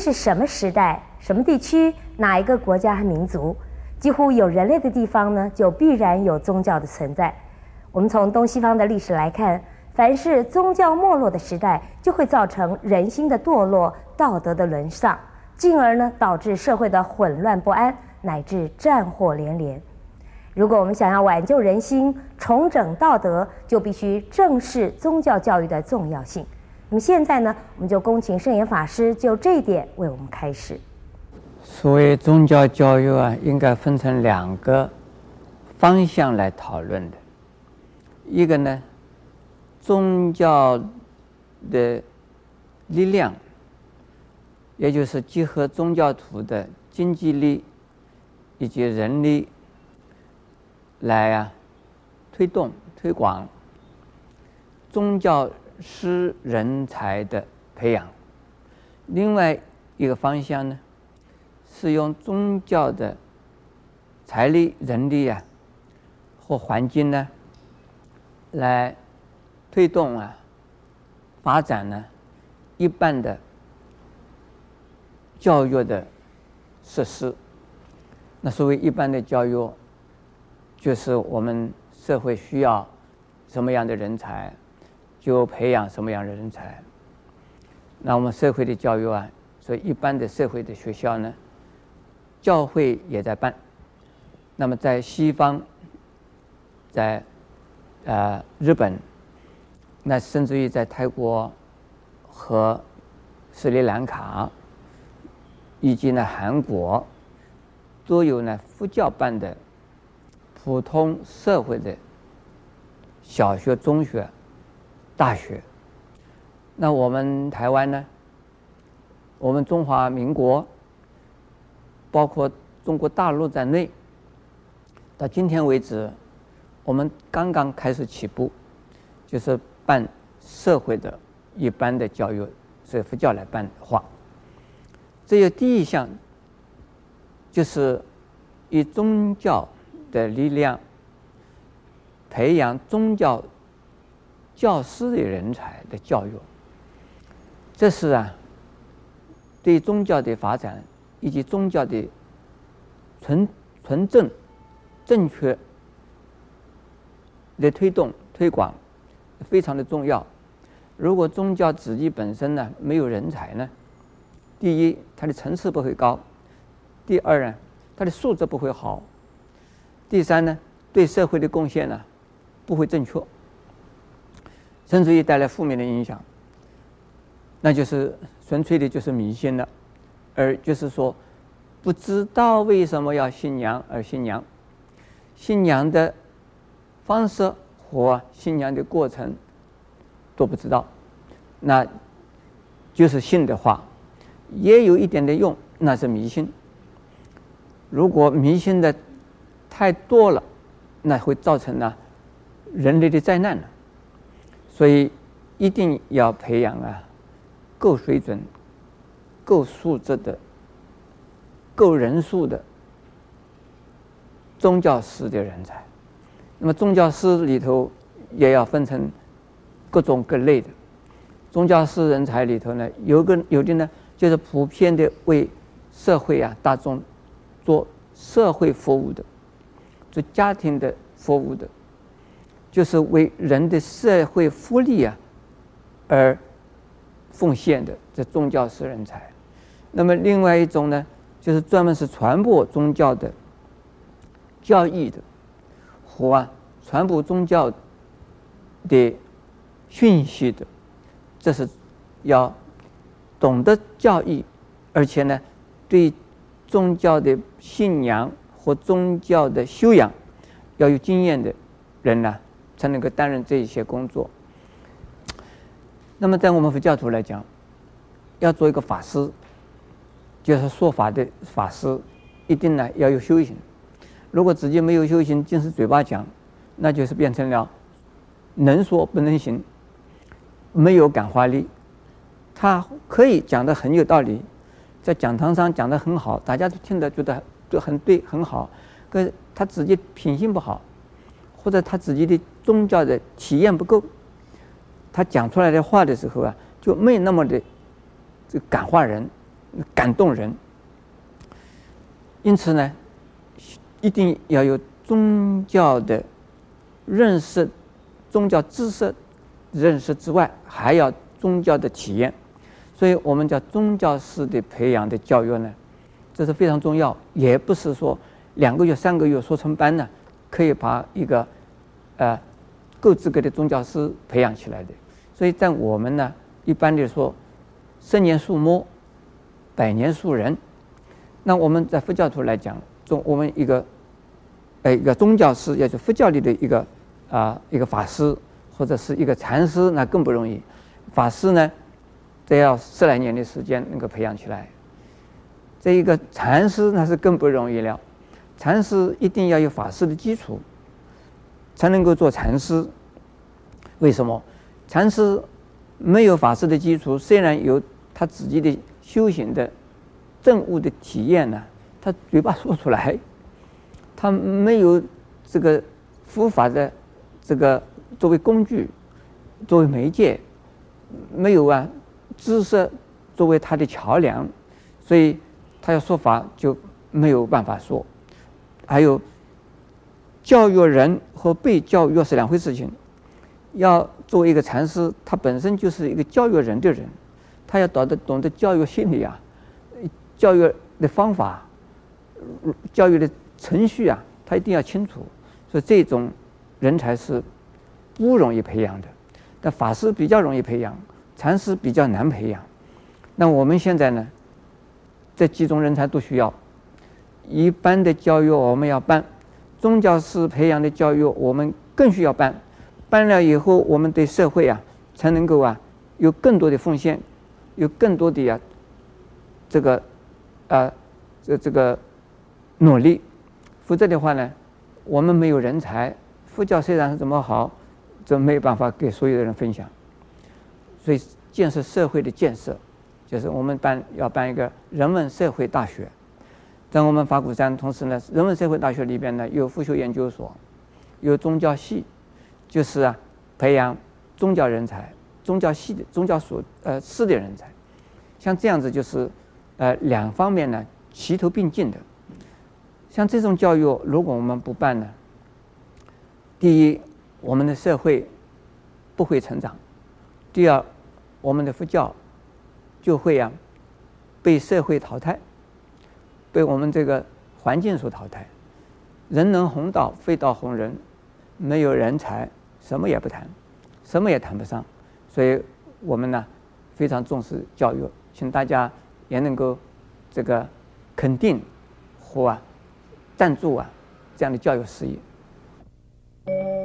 是什么时代、什么地区、哪一个国家和民族，几乎有人类的地方呢，就必然有宗教的存在。我们从东西方的历史来看，凡是宗教没落的时代，就会造成人心的堕落、道德的沦丧，进而呢导致社会的混乱不安，乃至战火连连。如果我们想要挽救人心、重整道德，就必须正视宗教教育的重要性。那么现在呢，我们就恭请圣严法师就这一点为我们开始。所谓宗教教育啊，应该分成两个方向来讨论的。一个呢，宗教的力量，也就是结合宗教徒的经济力以及人力。来啊，推动推广宗教师人才的培养。另外一个方向呢，是用宗教的财力、人力啊，或环境呢，来推动啊，发展呢一般的教育的设施。那所谓一般的教育。就是我们社会需要什么样的人才，就培养什么样的人才。那我们社会的教育啊，所以一般的社会的学校呢，教会也在办。那么在西方，在呃日本，那甚至于在泰国和斯里兰卡，以及呢韩国，都有呢佛教办的。普通社会的小学、中学、大学，那我们台湾呢？我们中华民国，包括中国大陆在内，到今天为止，我们刚刚开始起步，就是办社会的一般的教育，所以佛教来办的话，这有第一项就是以宗教。的力量，培养宗教教师的人才的教育，这是啊，对宗教的发展以及宗教的纯纯正、正确的推动推广非常的重要。如果宗教自己本身呢没有人才呢，第一，它的层次不会高；第二呢，它的素质不会好。第三呢，对社会的贡献呢，不会正确，甚至于带来负面的影响，那就是纯粹的就是迷信了，而就是说，不知道为什么要信仰而信仰，信仰的方式和信仰的过程都不知道，那就是信的话，也有一点的用，那是迷信。如果迷信的。太多了，那会造成呢人类的灾难了。所以一定要培养啊够水准、够素质的、够人数的宗教师的人才。那么宗教师里头也要分成各种各类的宗教师人才里头呢，有个有的呢就是普遍的为社会啊大众做社会服务的。做家庭的服务的，就是为人的社会福利啊而奉献的这宗教式人才。那么另外一种呢，就是专门是传播宗教的教义的，和啊传播宗教的讯息的，这是要懂得教义，而且呢对宗教的信仰。或宗教的修养要有经验的人呢，才能够担任这一些工作。那么，在我们佛教徒来讲，要做一个法师，就是说法的法师，一定呢要有修行。如果自己没有修行，净是嘴巴讲，那就是变成了能说不能行，没有感化力。他可以讲的很有道理，在讲堂上讲的很好，大家都听得觉得。都很对，很好，可是他自己品性不好，或者他自己的宗教的体验不够，他讲出来的话的时候啊，就没那么的这感化人，感动人。因此呢，一定要有宗教的认识、宗教知识认识之外，还要宗教的体验。所以我们叫宗教式的培养的教育呢，这是非常重要。也不是说两个月、三个月说成班呢，可以把一个呃够资格的宗教师培养起来的。所以在我们呢，一般的说，十年树木，百年树人。那我们在佛教徒来讲，中我们一个，呃，一个宗教师，也就是佛教里的一个啊、一个法师或者是一个禅师，那更不容易。法师呢，得要十来年的时间能够培养起来。这一个禅师那是更不容易了。禅师一定要有法师的基础，才能够做禅师。为什么？禅师没有法师的基础，虽然有他自己的修行的。证悟的体验呢，他嘴巴说出来，他没有这个佛法的这个作为工具，作为媒介，没有啊知识作为他的桥梁，所以他要说法就没有办法说。还有教育人和被教育是两回事情，要作为一个禅师，他本身就是一个教育人的人，他要懂得懂得教育心理啊。教育的方法，教育的程序啊，他一定要清楚。所以这种人才是不容易培养的。但法师比较容易培养，禅师比较难培养。那我们现在呢，这几种人才都需要。一般的教育我们要办，宗教师培养的教育我们更需要办。办了以后，我们对社会啊，才能够啊，有更多的奉献，有更多的呀、这个。啊，这这个努力，否则的话呢，我们没有人才。佛教虽然是这么好，这没有办法给所有的人分享。所以建设社会的建设，就是我们办要办一个人文社会大学。在我们法鼓山，同时呢，人文社会大学里边呢，有佛学研究所，有宗教系，就是啊，培养宗教人才、宗教系的宗教所呃师的人才。像这样子就是。呃，两方面呢，齐头并进的。像这种教育，如果我们不办呢，第一，我们的社会不会成长；第二，我们的佛教就会啊被社会淘汰，被我们这个环境所淘汰。人能弘道，非道弘人。没有人才，什么也不谈，什么也谈不上。所以我们呢，非常重视教育，请大家。也能够这个肯定或赞助啊这样的教育事业。